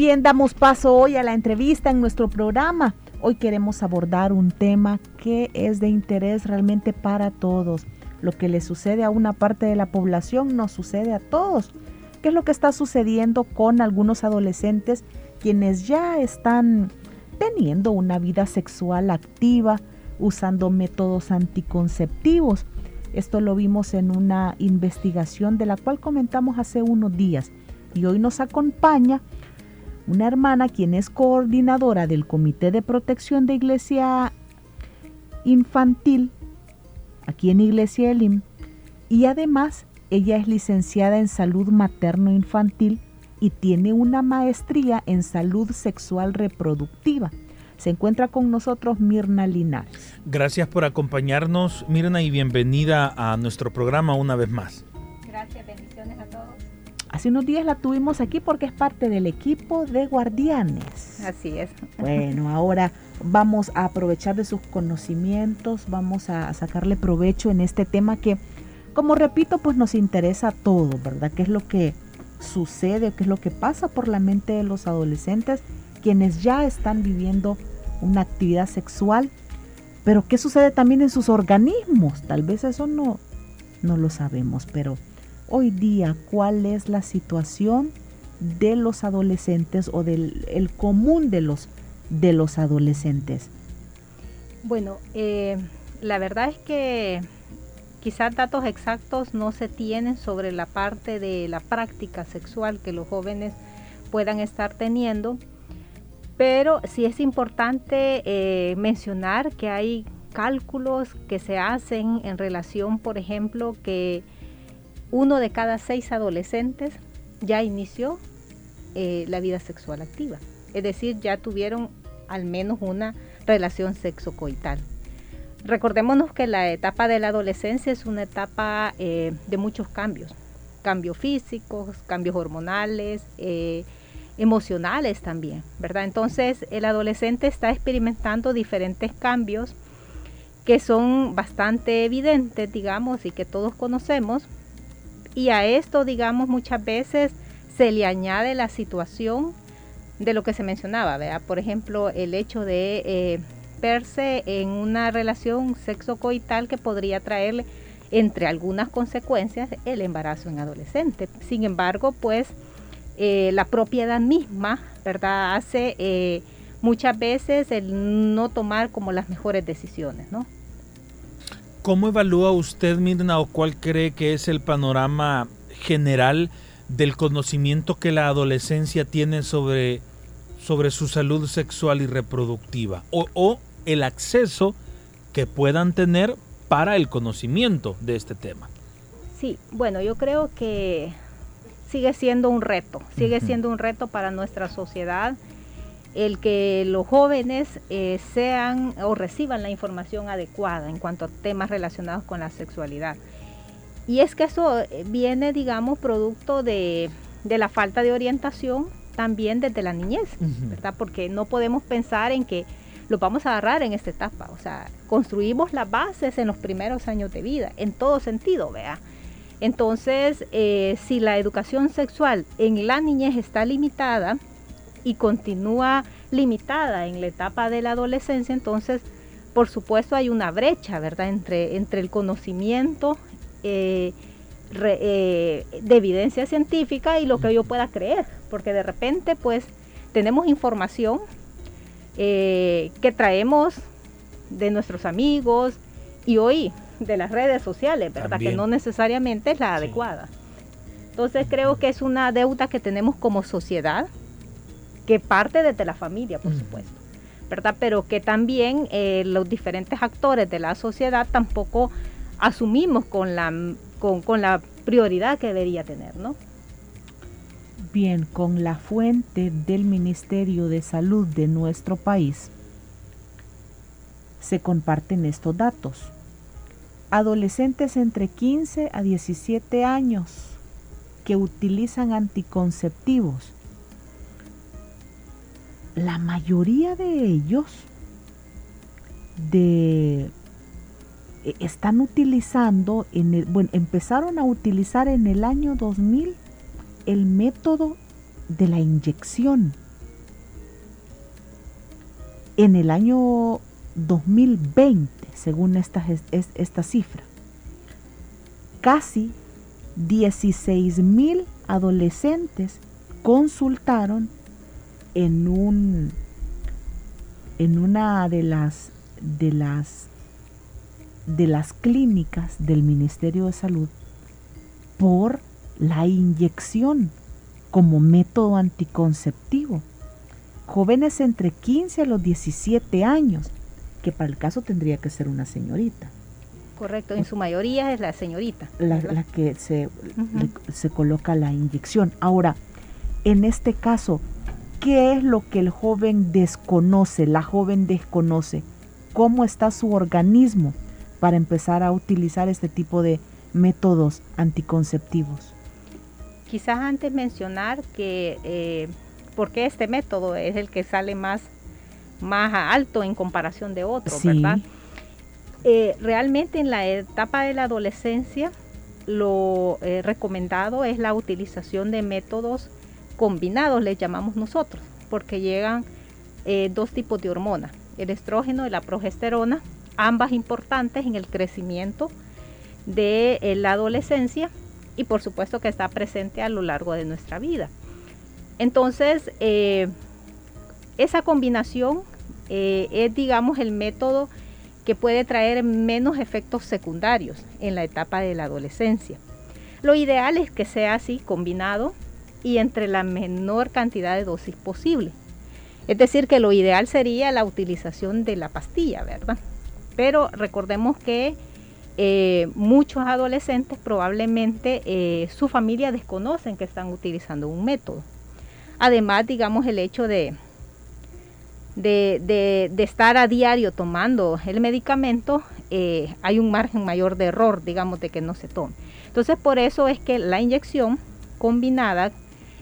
Bien, damos paso hoy a la entrevista en nuestro programa. Hoy queremos abordar un tema que es de interés realmente para todos. Lo que le sucede a una parte de la población nos sucede a todos. ¿Qué es lo que está sucediendo con algunos adolescentes quienes ya están teniendo una vida sexual activa, usando métodos anticonceptivos? Esto lo vimos en una investigación de la cual comentamos hace unos días y hoy nos acompaña una hermana quien es coordinadora del Comité de Protección de Iglesia Infantil aquí en Iglesia Elim y además ella es licenciada en salud materno-infantil y tiene una maestría en salud sexual reproductiva. Se encuentra con nosotros Mirna Linares. Gracias por acompañarnos, Mirna, y bienvenida a nuestro programa una vez más. Gracias, bendiciones a todos. Hace unos días la tuvimos aquí porque es parte del equipo de guardianes. Así es. Bueno, ahora vamos a aprovechar de sus conocimientos, vamos a sacarle provecho en este tema que, como repito, pues nos interesa a todos, ¿verdad? ¿Qué es lo que sucede, qué es lo que pasa por la mente de los adolescentes, quienes ya están viviendo una actividad sexual? Pero ¿qué sucede también en sus organismos? Tal vez eso no, no lo sabemos, pero hoy día cuál es la situación de los adolescentes o del el común de los, de los adolescentes? Bueno, eh, la verdad es que quizás datos exactos no se tienen sobre la parte de la práctica sexual que los jóvenes puedan estar teniendo, pero sí es importante eh, mencionar que hay cálculos que se hacen en relación, por ejemplo, que uno de cada seis adolescentes ya inició eh, la vida sexual activa. Es decir, ya tuvieron al menos una relación sexocoital. Recordémonos que la etapa de la adolescencia es una etapa eh, de muchos cambios. Cambios físicos, cambios hormonales, eh, emocionales también, ¿verdad? Entonces el adolescente está experimentando diferentes cambios que son bastante evidentes, digamos, y que todos conocemos, y a esto, digamos, muchas veces se le añade la situación de lo que se mencionaba, ¿verdad? Por ejemplo, el hecho de eh, verse en una relación sexocoital que podría traerle, entre algunas consecuencias, el embarazo en adolescente. Sin embargo, pues eh, la propiedad misma, ¿verdad? Hace eh, muchas veces el no tomar como las mejores decisiones, ¿no? ¿Cómo evalúa usted, Mirna, o cuál cree que es el panorama general del conocimiento que la adolescencia tiene sobre, sobre su salud sexual y reproductiva? O, o el acceso que puedan tener para el conocimiento de este tema. Sí, bueno, yo creo que sigue siendo un reto, sigue siendo un reto para nuestra sociedad el que los jóvenes eh, sean o reciban la información adecuada en cuanto a temas relacionados con la sexualidad. Y es que eso eh, viene, digamos, producto de, la falta de orientación también desde la niñez, ¿verdad? Porque no podemos pensar en que lo vamos a agarrar en esta etapa. O sea, construimos las bases en los primeros años de vida, en todo sentido, vea. Entonces, eh, si la educación sexual en la niñez está limitada, y continúa limitada en la etapa de la adolescencia, entonces por supuesto hay una brecha, ¿verdad?, entre, entre el conocimiento eh, eh, de evidencia científica y lo que yo pueda creer, porque de repente pues tenemos información eh, que traemos de nuestros amigos y hoy de las redes sociales, ¿verdad? Que no necesariamente es la adecuada. Entonces creo que es una deuda que tenemos como sociedad que parte desde la familia, por supuesto. ¿verdad? Pero que también eh, los diferentes actores de la sociedad tampoco asumimos con la, con, la prioridad que debería tener, ¿no? Bien, con la fuente del Ministerio de Salud de nuestro país se comparten estos datos. Adolescentes entre 15 a 17 años que utilizan anticonceptivos la mayoría de ellos de, e, están utilizando, en el, bueno, empezaron a utilizar en el año 2000 el método de la inyección. En el año 2020, según esta, esta cifra, casi 16 mil adolescentes consultaron en un en una de las de las de las clínicas del Ministerio de Salud por la inyección como método anticonceptivo. Jóvenes entre 15 a los 17 años, que para el caso tendría que ser una señorita. Correcto, en su mayoría es la señorita. La, que se, se coloca la inyección. Ahora, en este caso, ¿Qué es lo que el joven desconoce, la joven desconoce? ¿Cómo está su organismo para empezar a utilizar este tipo de métodos anticonceptivos? Quizás antes mencionar que eh, porque este método es el que sale más, más alto en comparación de otros, ¿verdad? Eh, realmente en la etapa de la adolescencia lo eh, recomendado es la utilización de métodos combinados les llamamos nosotros, porque llegan eh, dos tipos de hormonas, el estrógeno y la progesterona, ambas importantes en el crecimiento de eh, la adolescencia y por supuesto que está presente a lo largo de nuestra vida. Entonces, eh, esa combinación es, digamos, el método que puede traer menos efectos secundarios en la etapa de la adolescencia. Lo ideal es que sea así, combinado, y entre la menor cantidad de dosis posible. Es decir, que lo ideal sería la utilización de la pastilla, ¿verdad? Pero recordemos que eh, muchos adolescentes probablemente eh, su familia desconocen que están utilizando un método. Además, digamos, el hecho de, de, estar a diario tomando el medicamento, eh, hay un margen mayor de error, digamos, de que no se tome. Entonces, por eso es que la inyección combinada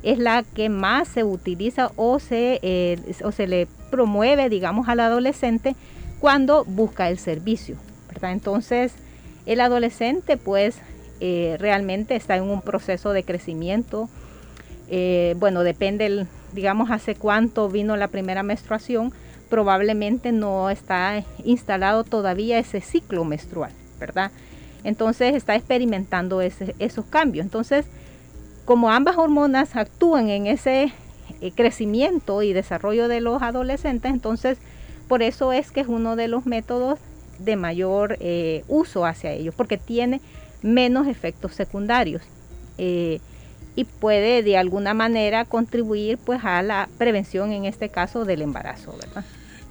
es la que más se utiliza o se, eh, o se le promueve, digamos, al adolescente cuando busca el servicio. ¿verdad? Entonces, el adolescente pues eh, realmente está en un proceso de crecimiento. Eh, bueno, depende, digamos, hace cuánto vino la primera menstruación, probablemente no está instalado todavía ese ciclo menstrual, ¿verdad? Entonces está experimentando esos cambios. Entonces, como ambas hormonas actúan en ese eh, crecimiento y desarrollo de los adolescentes, entonces por eso es que es uno de los métodos de mayor eh, uso hacia ellos, porque tiene menos efectos secundarios eh, y puede de alguna manera contribuir pues a la prevención en este caso del embarazo, ¿verdad?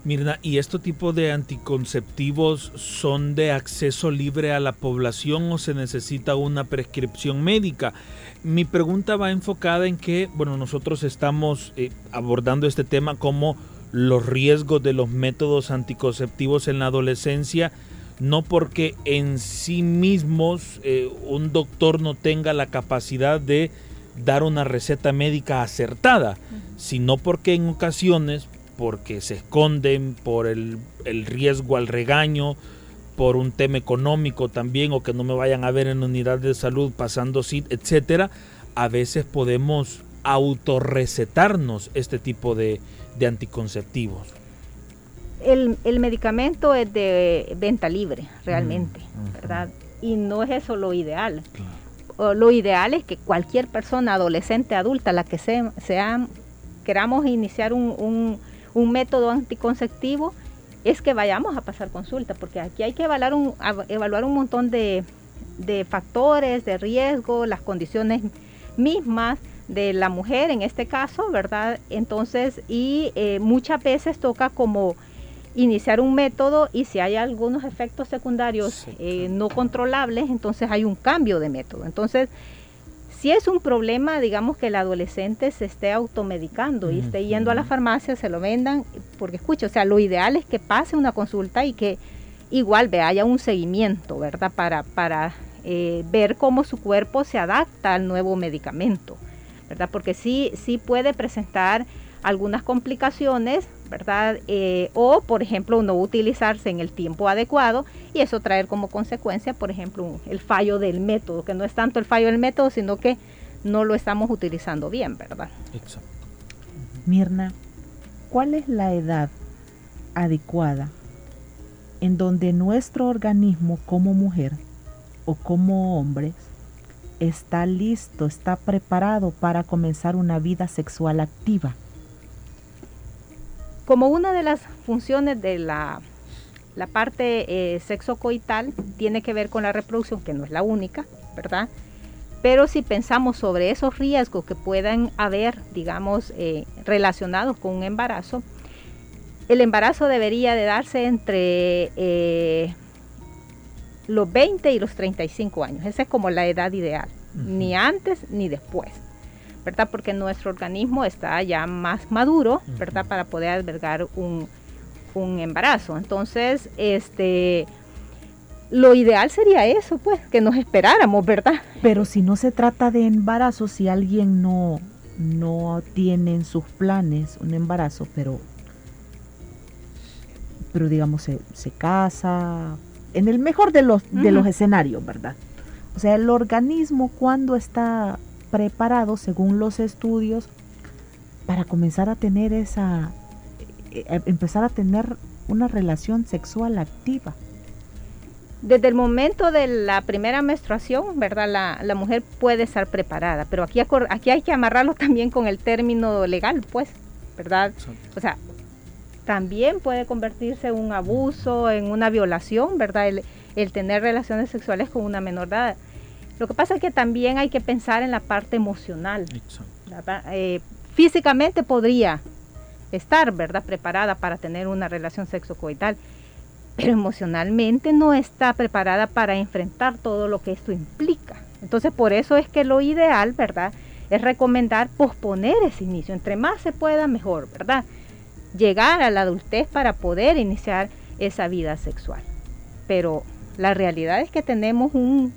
Mirna, ¿y este tipo de anticonceptivos son de acceso libre a la población o se necesita una prescripción médica? Mi pregunta va enfocada en que, bueno, nosotros estamos eh, abordando este tema como los riesgos de los métodos anticonceptivos en la adolescencia, no porque en sí mismos eh, un doctor no tenga la capacidad de dar una receta médica acertada, sino porque en ocasiones porque se esconden por el, riesgo al regaño, por un tema económico también, o que no me vayan a ver en unidad de salud pasando sit, etcétera, a veces podemos autorrecetarnos este tipo de, anticonceptivos. El, medicamento es de venta libre, realmente, mm, ¿verdad? Y no es eso lo ideal. Lo ideal es que cualquier persona, adolescente, adulta, la que sea, sea queramos iniciar un un método anticonceptivo es que vayamos a pasar consulta, porque aquí hay que evaluar un, evaluar un montón de, factores de riesgo, las condiciones mismas de la mujer en este caso, ¿verdad? Entonces, y eh, muchas veces toca como iniciar un método y si hay algunos efectos secundarios eh, no controlables, entonces hay un cambio de método. Entonces, si es un problema, digamos que el adolescente se esté automedicando y esté yendo a la farmacia, se lo vendan, porque escucha, o sea, lo ideal es que pase una consulta y que igual ve, haya un seguimiento, ¿verdad? Para, para eh, ver cómo su cuerpo se adapta al nuevo medicamento, ¿verdad? Porque sí, sí puede presentar algunas complicaciones, ¿verdad? Eh, o, por ejemplo, no utilizarse en el tiempo adecuado y eso traer como consecuencia, por ejemplo, el fallo del método, que no es tanto el fallo del método, sino que no lo estamos utilizando bien, ¿verdad? Exacto. Mirna, ¿cuál es la edad adecuada en donde nuestro organismo como mujer o como hombres está listo, está preparado para comenzar una vida sexual activa? Como una de las funciones de la, la parte eh, sexocoital tiene que ver con la reproducción, que no es la única, ¿verdad? Pero si pensamos sobre esos riesgos que puedan haber, digamos, eh, relacionados con un embarazo, el embarazo debería de darse entre eh, los 20 y los 35 años. Esa es como la edad ideal, ni antes ni después. ¿Verdad? Porque nuestro organismo está ya más maduro, ¿verdad? Para poder albergar un, embarazo. Entonces, este, lo ideal sería eso, pues, que nos esperáramos, ¿verdad? Pero si no se trata de embarazo, si alguien no, no tiene en sus planes un embarazo, pero, pero digamos, se, se casa, en el mejor de los, de los escenarios, ¿verdad? O sea, el organismo cuando está preparado según los estudios para comenzar a tener esa, eh, eh, empezar a tener una relación sexual activa. Desde el momento de la primera menstruación, ¿verdad? La, mujer puede estar preparada, pero aquí, aquí hay que amarrarlo también con el término legal, pues, ¿verdad? O sea, también puede convertirse en un abuso, en una violación, ¿verdad? El, el tener relaciones sexuales con una menor edad. Lo que pasa es que también hay que pensar en la parte emocional. Eh, físicamente podría estar, ¿verdad?, preparada para tener una relación sexocoital, pero emocionalmente no está preparada para enfrentar todo lo que esto implica. Entonces, por eso es que lo ideal, ¿verdad?, es recomendar posponer ese inicio. Entre más se pueda, mejor, ¿verdad? Llegar a la adultez para poder iniciar esa vida sexual. Pero la realidad es que tenemos un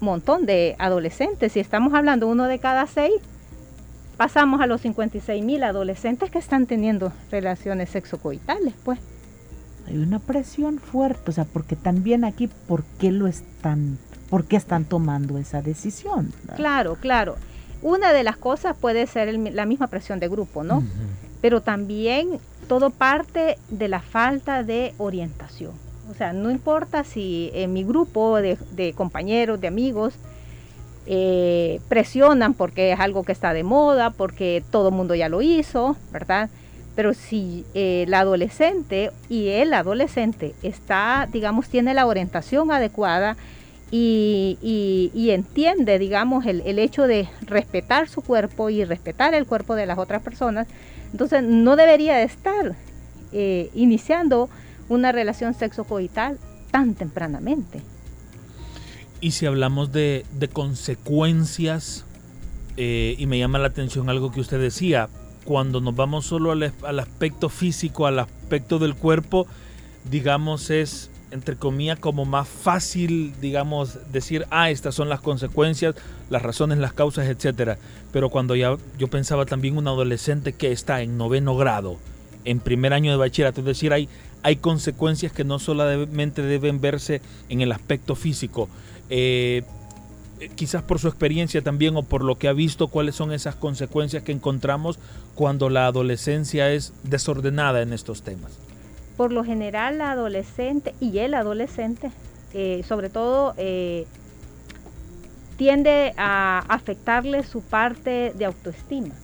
montón de adolescentes. Si estamos hablando uno de cada seis, pasamos a los 56 mil adolescentes que están teniendo relaciones sexocoitales, pues. Hay una presión fuerte, o sea, porque también aquí, ¿por qué lo están, por qué están tomando esa decisión? Claro, claro. Una de las cosas puede ser la misma presión de grupo, ¿no? Pero también todo parte de la falta de orientación. O sea, no importa si en mi grupo de, compañeros, de amigos, eh, presionan porque es algo que está de moda, porque todo el mundo ya lo hizo, ¿verdad? Pero si eh, el adolescente y el adolescente está, digamos, tiene la orientación adecuada y, entiende, digamos, el, hecho de respetar su cuerpo y respetar el cuerpo de las otras personas, entonces no debería de estar eh, iniciando una relación sexocoital tan tempranamente. Y si hablamos de, consecuencias, eh, y me llama la atención algo que usted decía, cuando nos vamos solo al, aspecto físico, al aspecto del cuerpo, digamos, es, entre comillas, como más fácil, digamos, decir, ah, estas son las consecuencias, las razones, las causas, etcétera. Pero cuando ya yo pensaba también un adolescente que está en noveno grado, en primer año de bachillerato, es decir, hay hay consecuencias que no solamente deben verse en el aspecto físico. Eh, quizás por su experiencia también o por lo que ha visto, cuáles son esas consecuencias que encontramos cuando la adolescencia es desordenada en estos temas. Por lo general, la adolescente y el adolescente, eh, sobre todo, eh, tiende a afectarle su parte de autoestima,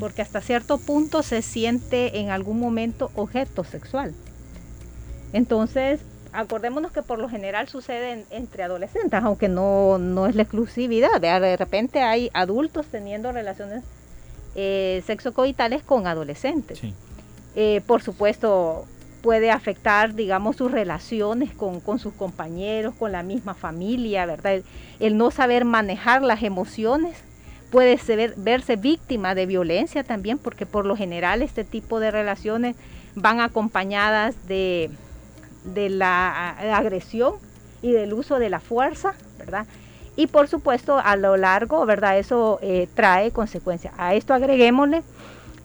porque hasta cierto punto se siente en algún momento objeto sexual. Entonces, acordémonos que por lo general sucede entre adolescentes, aunque no, no es la exclusividad. De repente hay adultos teniendo relaciones eh, sexocoitales con adolescentes. Eh, por supuesto, puede afectar, digamos, sus relaciones con, sus compañeros, con la misma familia, ¿verdad? El, no saber manejar las emociones puede verse víctima de violencia también, porque por lo general este tipo de relaciones van acompañadas de, de la agresión y del uso de la fuerza, ¿verdad? Y por supuesto, a lo largo, ¿verdad? Eso eh, trae consecuencias. A esto agreguémosle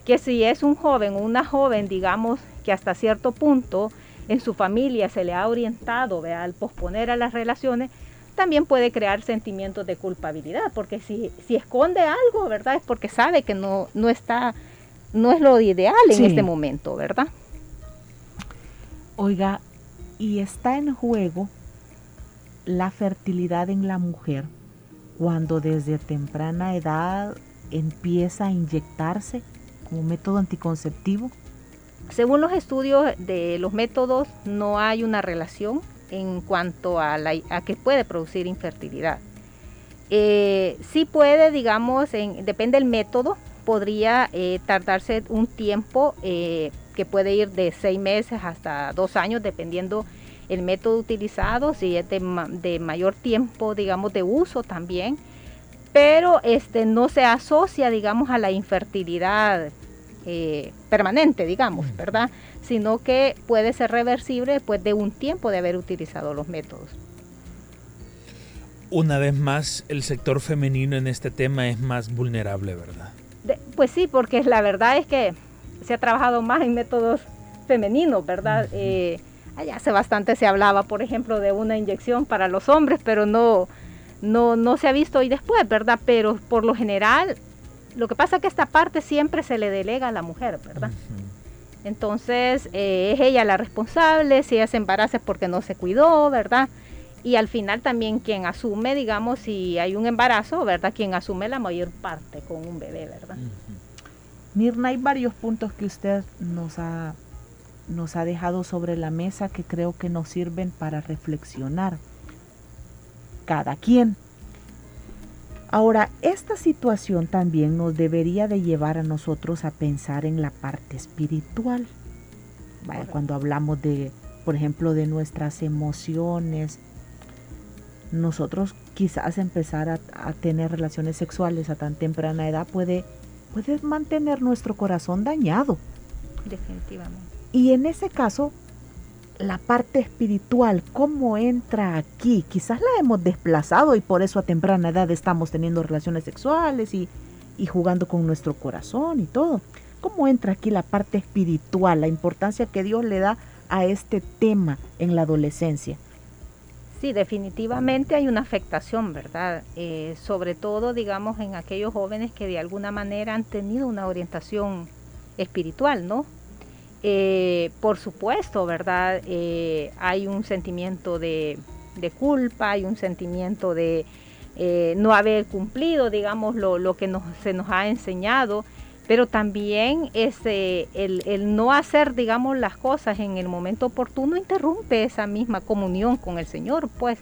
que si es un joven una joven, digamos, que hasta cierto punto en su familia se le ha orientado al posponer a las relaciones, también puede crear sentimientos de culpabilidad, porque si, si esconde algo, ¿verdad? Es porque sabe que no, no está, no es lo ideal en este momento, ¿verdad? Oiga, y está en juego la fertilidad en la mujer cuando desde temprana edad empieza a inyectarse como método anticonceptivo? Según los estudios de los métodos, no hay una relación en cuanto a, la, que puede producir infertilidad. Eh, sí puede, digamos, en, depende del método, podría eh, tardarse un tiempo eh, que puede ir de seis meses hasta dos años, dependiendo el método utilizado, si es de, de mayor tiempo, digamos, de uso también, pero este no se asocia, digamos, a la infertilidad eh, permanente, digamos, ¿verdad? Sino que puede ser reversible después de un tiempo de haber utilizado los métodos. Una vez más, el sector femenino en este tema es más vulnerable, ¿verdad? pues sí, porque la verdad es que se ha trabajado más en métodos femeninos, ¿verdad? Eh, allá hace bastante se hablaba, por ejemplo, de una inyección para los hombres, pero no, no, no se ha visto hoy después, ¿verdad? Pero por lo general lo que pasa es que esta parte siempre se le delega a la mujer, ¿verdad? Entonces eh, es ella la responsable, si ella se embaraza es porque no se cuidó, ¿verdad? Y al final también quien asume, digamos, si hay un embarazo, ¿verdad? Quien asume la mayor parte con un bebé, ¿verdad? Mirna, hay varios puntos que usted nos ha, nos ha dejado sobre la mesa que creo que nos sirven para reflexionar. Cada quien Ahora, esta situación también nos debería de llevar a nosotros a pensar en la parte espiritual. cuando hablamos de, por ejemplo, de nuestras emociones, nosotros quizás empezar a, tener relaciones sexuales a tan temprana edad puede, puede mantener nuestro corazón dañado. Definitivamente. Y en ese caso, la parte espiritual, cómo entra aquí. Quizás la hemos desplazado y por eso a temprana edad estamos teniendo relaciones sexuales y, jugando con nuestro corazón y todo. ¿Cómo entra aquí la parte espiritual, la importancia que Dios le da a este tema en la adolescencia? Sí, definitivamente hay una afectación, ¿verdad? Eh, sobre todo, digamos, en aquellos jóvenes que de alguna manera han tenido una orientación espiritual, ¿no? Eh, por supuesto, ¿verdad? Eh, hay un sentimiento de, culpa, hay un sentimiento de no haber cumplido, digamos, lo, que se nos ha enseñado, pero también ese, el, el, no hacer, digamos, las cosas en el momento oportuno interrumpe esa misma comunión con el Señor, pues,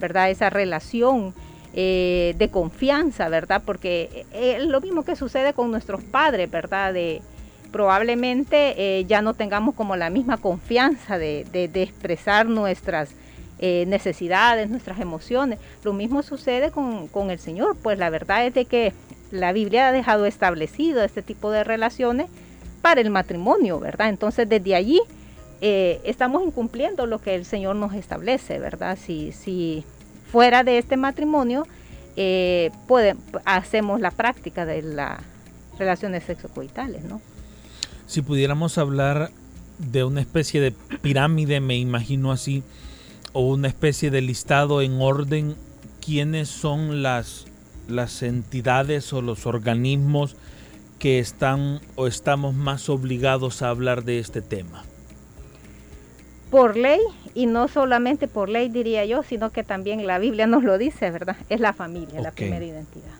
¿verdad? Esa relación. de confianza, ¿verdad? Porque es lo mismo que sucede con nuestros padres, ¿verdad? De, probablemente eh, ya no tengamos como la misma confianza de, expresar nuestras eh, necesidades, nuestras emociones. Lo mismo sucede con, el Señor, pues la verdad es de que la Biblia ha dejado establecido este tipo de relaciones para el matrimonio, ¿verdad? Entonces desde allí eh, estamos incumpliendo lo que el Señor nos establece, ¿verdad? Si, si fuera de este matrimonio, hacemos la práctica de las relaciones sexocoitales, ¿no? Si pudiéramos hablar de una especie de pirámide, me imagino así, o una especie de listado en orden, ¿quiénes son las, las entidades o los organismos que están o estamos más obligados a hablar de este tema? Por ley, y no solamente por ley diría yo, sino que también la Biblia nos lo dice, ¿verdad? Es la familia, la primera identidad.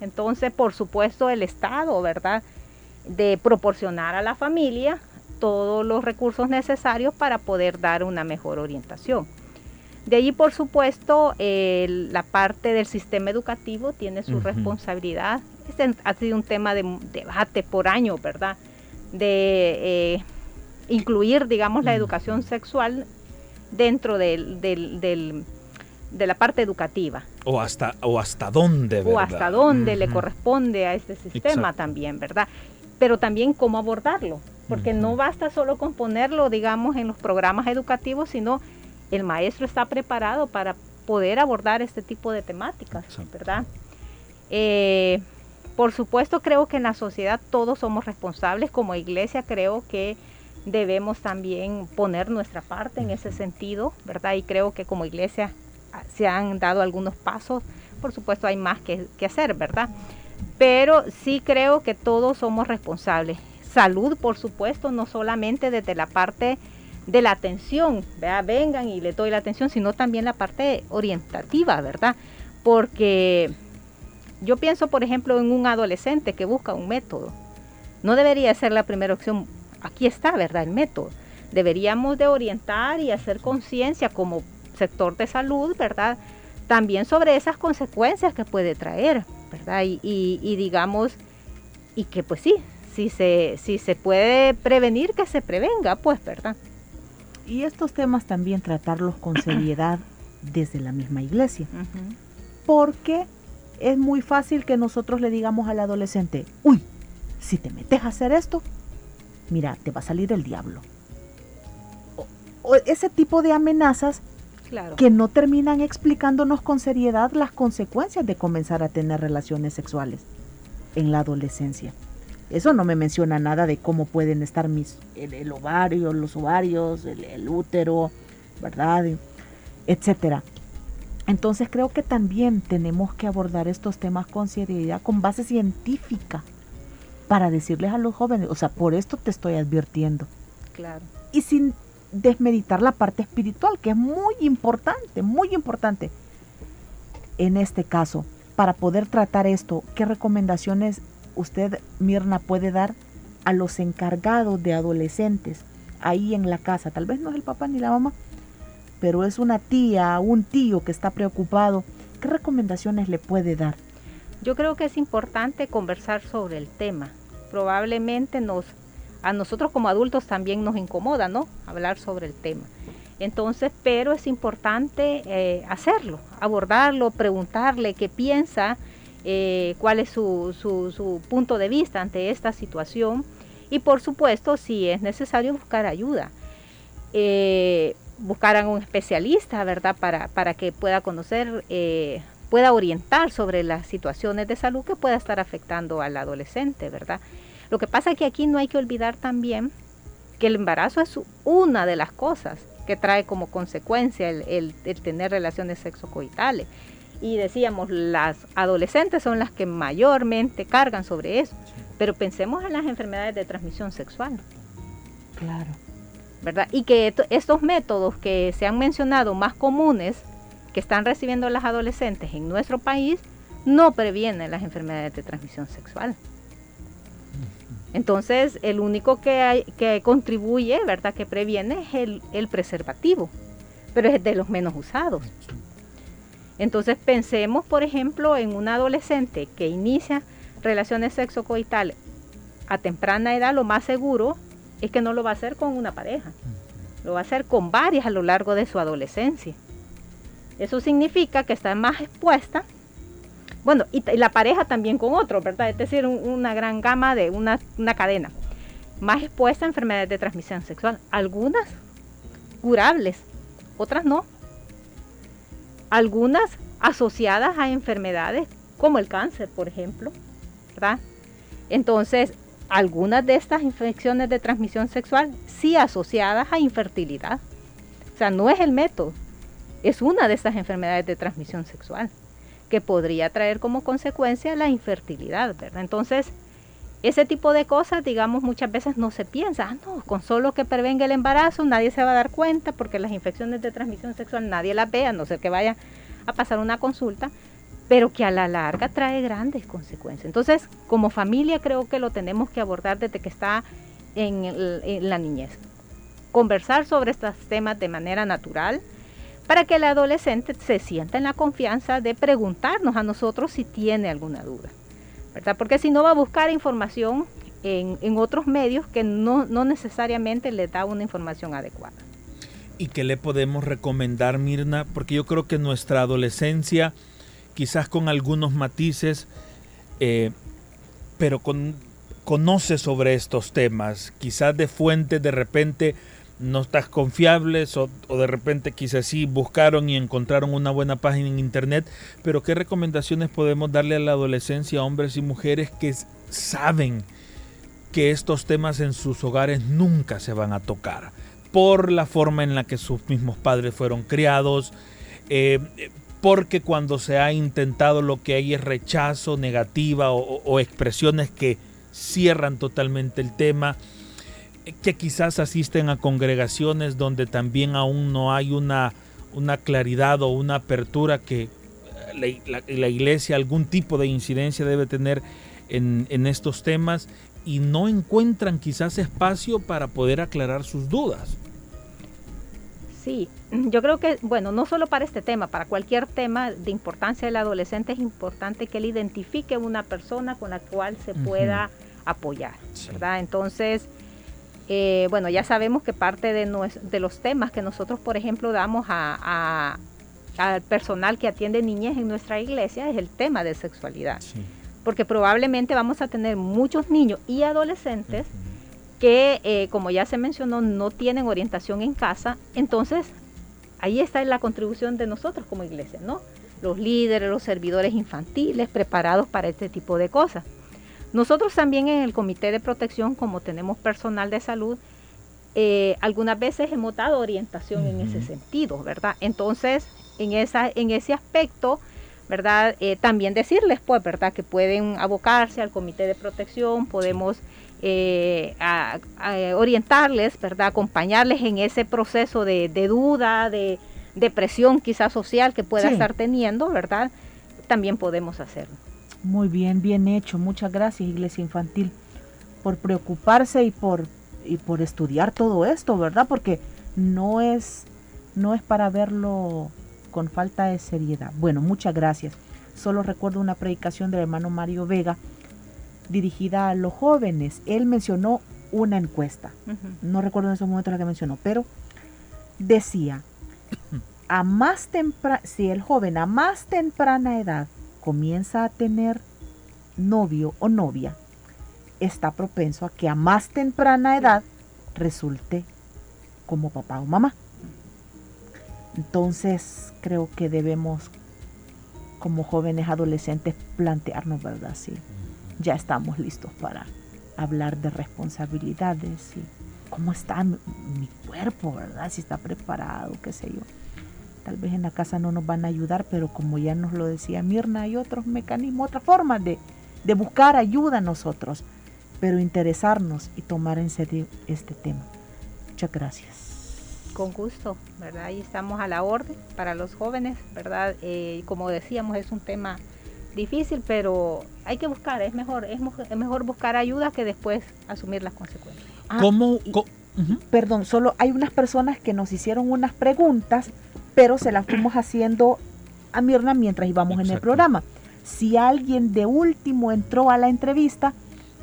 Entonces, por supuesto, el Estado, ¿verdad? de proporcionar a la familia todos los recursos necesarios para poder dar una mejor orientación. De allí, por supuesto, la parte del sistema educativo tiene su responsabilidad. Este ha sido un tema de debate por año, ¿verdad? De eh, incluir, digamos, la educación sexual dentro del, de la parte educativa. O hasta, o hasta dónde, O hasta dónde le corresponde a este sistema también, ¿verdad? Pero también cómo abordarlo, porque no basta solo con ponerlo, digamos, en los programas educativos, sino el maestro está preparado para poder abordar este tipo de temáticas, ¿verdad? Eh, por supuesto, creo que en la sociedad todos somos responsables. Como iglesia, creo que debemos también poner nuestra parte en ese sentido, ¿verdad? Y creo que como iglesia ah, se han dado algunos pasos. Por supuesto, hay más que, hacer, ¿verdad? Pero sí creo que todos somos responsables. Salud, por supuesto, no solamente desde la parte de la atención, ¿verdad? vengan y le doy la atención, sino también la parte orientativa, ¿verdad? Porque yo pienso, por ejemplo, en un adolescente que busca un método. No debería ser la primera opción. Aquí está, ¿verdad? El método. Deberíamos de orientar y hacer conciencia como sector de salud, ¿verdad? También sobre esas consecuencias que puede traer, ¿verdad? Y, digamos, y que pues sí, si se, si se puede prevenir, que se prevenga, pues, ¿verdad? Y estos temas también tratarlos con seriedad desde la misma iglesia. Porque es muy fácil que nosotros le digamos al adolescente, uy, si te metes a hacer esto, mira, te va a salir el diablo. O, ese tipo de amenazas que no terminan explicándonos con seriedad las consecuencias de comenzar a tener relaciones sexuales en la adolescencia. Eso no me menciona nada de cómo pueden estar mis, el, ovario, los ovarios, el, el útero, ¿verdad? Etcétera. Entonces creo que también tenemos que abordar estos temas con seriedad, con base científica, para decirles a los jóvenes, o sea, por esto te estoy advirtiendo. Claro. Y sin desmeditar la parte espiritual, que es muy importante, muy importante. En este caso, para poder tratar esto, ¿qué recomendaciones usted, Mirna, puede dar a los encargados de adolescentes ahí en la casa? Tal vez no es el papá ni la mamá, pero es una tía, un tío que está preocupado, ¿qué recomendaciones le puede dar? Yo creo que es importante conversar sobre el tema. Probablemente nos, a nosotros como adultos también nos incomoda, ¿no? Hablar sobre el tema. Entonces, pero es importante eh, hacerlo, abordarlo, preguntarle qué piensa, eh, cuál es su, su, punto de vista ante esta situación y por supuesto si es necesario buscar ayuda. Eh, buscaran un especialista, ¿verdad? Para, para que pueda conocer, eh, pueda orientar sobre las situaciones de salud que pueda estar afectando al adolescente, ¿verdad? Lo que pasa es que aquí no hay que olvidar también que el embarazo es una de las cosas que trae como consecuencia el, tener relaciones sexocoitales. Y decíamos, las adolescentes son las que mayormente cargan sobre eso, pero pensemos en las enfermedades de transmisión sexual. Claro. Y que estos métodos que se han mencionado más comunes que están recibiendo las adolescentes en nuestro país no previenen las enfermedades de transmisión sexual. Entonces, el único que, hay, que contribuye, ¿verdad?, que previene es el, el preservativo, pero es de los menos usados. Entonces, pensemos, por ejemplo, en un adolescente que inicia relaciones sexocoitales a temprana edad, lo más seguro es que no lo va a hacer con una pareja, lo va a hacer con varias a lo largo de su adolescencia. Eso significa que está más expuesta, bueno, y, la pareja también con otro, ¿verdad? Es decir, una gran gama de una, una cadena, más expuesta a enfermedades de transmisión sexual, algunas curables, otras no. Algunas asociadas a enfermedades como el cáncer, por ejemplo, ¿verdad? Entonces, algunas de estas infecciones de transmisión sexual sí asociadas a infertilidad. O sea, no es el método, es una de estas enfermedades de transmisión sexual que podría traer como consecuencia la infertilidad, ¿verdad? Entonces, ese tipo de cosas, digamos, muchas veces no se piensa, ah, no, con solo que prevenga el embarazo nadie se va a dar cuenta porque las infecciones de transmisión sexual nadie las ve, a no ser que vaya a pasar una consulta, pero que a la larga trae grandes consecuencias. Entonces, como familia creo que lo tenemos que abordar desde que está en, la niñez. Conversar sobre estos temas de manera natural para que el adolescente se sienta en la confianza de preguntarnos a nosotros si tiene alguna duda. ¿Verdad? Porque si no va a buscar información en, otros medios que no, no necesariamente les da una información adecuada. ¿Y qué le podemos recomendar, Mirna? Porque yo creo que nuestra adolescencia, quizás con algunos matices, eh, pero con, conoce sobre estos temas, quizás de fuentes de repente no estás confiables o, de repente quizás sí buscaron y encontraron una buena página en internet, pero ¿qué recomendaciones podemos darle a la adolescencia, a hombres y mujeres que saben que estos temas en sus hogares nunca se van a tocar? Por la forma en la que sus mismos padres fueron criados, eh, porque cuando se ha intentado lo que hay es rechazo, negativa o expresiones que cierran totalmente el tema que quizás asisten a congregaciones donde también aún no hay una, una claridad o una apertura que eh, la, iglesia algún tipo de incidencia debe tener en, en, estos temas y no encuentran quizás espacio para poder aclarar sus dudas. Sí, yo creo que, bueno, no solo para este tema, para cualquier tema de importancia del adolescente es importante que él identifique una persona con la cual se pueda apoyar, ¿verdad? Entonces, eh, bueno, ya sabemos que parte de, de, los temas que nosotros, por ejemplo, damos a, al personal que atiende niñez en nuestra iglesia es el tema de sexualidad. Porque probablemente vamos a tener muchos niños y adolescentes que, eh, como ya se mencionó, no tienen orientación en casa. Entonces, ahí está la contribución de nosotros como iglesia, ¿no? Los líderes, los servidores infantiles preparados para este tipo de cosas. Nosotros también en el Comité de Protección, como tenemos personal de salud, eh, algunas veces hemos dado orientación en ese sentido, ¿verdad? Entonces, en, esa, en ese aspecto, ¿verdad? Eh, también decirles, pues, ¿verdad? Que pueden abocarse al Comité de Protección, podemos eh, orientarles, ¿verdad? Acompañarles en ese proceso de, duda, de depresión quizás social que pueda estar teniendo, ¿verdad? También podemos hacerlo. Muy bien, bien hecho. Muchas gracias, Iglesia Infantil, por preocuparse y por, y por estudiar todo esto, ¿verdad? Porque no es, no es para verlo con falta de seriedad. Bueno, muchas gracias. Solo recuerdo una predicación del hermano Mario Vega dirigida a los jóvenes. Él mencionó una encuesta. No recuerdo en ese momento la que mencionó, pero decía, a más temprana, si el joven a más temprana edad comienza a tener novio o novia, está propenso a que a más temprana edad resulte como papá o mamá. Entonces creo que debemos como jóvenes adolescentes plantearnos, ¿verdad? Si ya estamos listos para hablar de responsabilidades y cómo está mi, mi cuerpo, ¿verdad? Si está preparado, qué sé yo. Tal vez en la casa no nos van a ayudar, pero como ya nos lo decía Mirna, hay otros mecanismos, otras formas de, buscar ayuda a nosotros, pero interesarnos y tomar en serio este tema. Muchas gracias. Con gusto, ¿verdad? Ahí estamos a la orden para los jóvenes, ¿verdad? Eh, como decíamos, es un tema difícil, pero hay que buscar, es mejor, es, mejor buscar ayuda que después asumir las consecuencias. Ah, ¿Cómo? Perdón, solo hay unas personas que nos hicieron unas preguntas pero se las fuimos haciendo a Mirna mientras íbamos en el programa. Si alguien de último entró a la entrevista,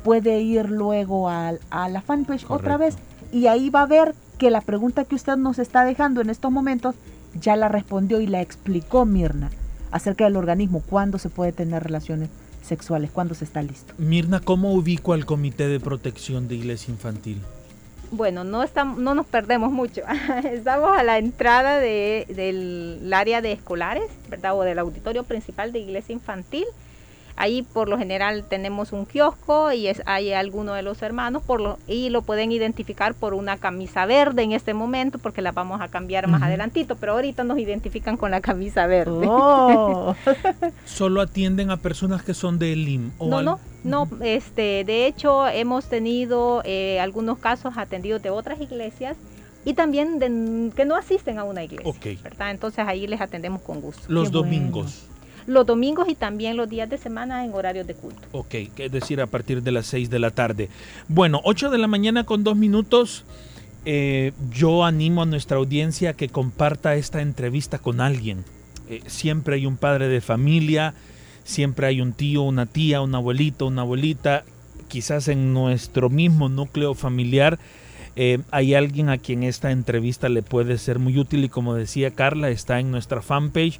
puede ir luego a, la fanpage otra vez y ahí va a ver que la pregunta que usted nos está dejando en estos momentos ya la respondió y la explicó Mirna acerca del organismo, cuándo se puede tener relaciones sexuales, cuándo se está listo. Mirna, ¿cómo ubico al Comité de Protección de Iglesia Infantil? Bueno, no, estamos, no nos perdemos mucho. estamos a la entrada de, del área de escolares, ¿verdad? O del auditorio principal de iglesia infantil. Ahí por lo general tenemos un kiosco y es, hay alguno de los hermanos por lo, y lo pueden identificar por una camisa verde en este momento porque la vamos a cambiar más adelantito, pero ahorita nos identifican con la camisa verde. Oh. ¿Solo atienden a personas que son de LIM? O no, no, no, este, de hecho hemos tenido eh, algunos casos atendidos de otras iglesias y también de, que no asisten a una iglesia. ¿verdad? Entonces ahí les atendemos con gusto. Los domingos los domingos y también los días de semana en horarios de culto. Ok, es decir, a partir de las 6 de la tarde. Bueno, 8 de la mañana con dos minutos. Eh, yo animo a nuestra audiencia a que comparta esta entrevista con alguien. Eh, siempre hay un padre de familia, siempre hay un tío, una tía, un abuelito, una abuelita quizás en nuestro mismo núcleo familiar eh, hay alguien a quien esta entrevista le puede ser muy útil y como decía Carla, está en nuestra fanpage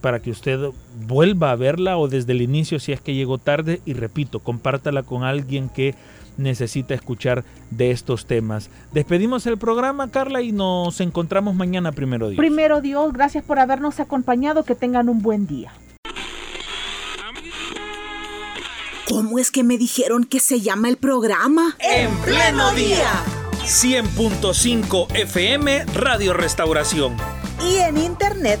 para que usted vuelva a verla o desde el inicio si es que llegó tarde y repito, compártala con alguien que necesita escuchar de estos temas. Despedimos el programa, Carla, y nos encontramos mañana, primero Dios. Primero Dios, gracias por habernos acompañado, que tengan un buen día. ¿Cómo es que me dijeron que se llama el programa? En pleno día. 100.5 FM Radio Restauración. Y en internet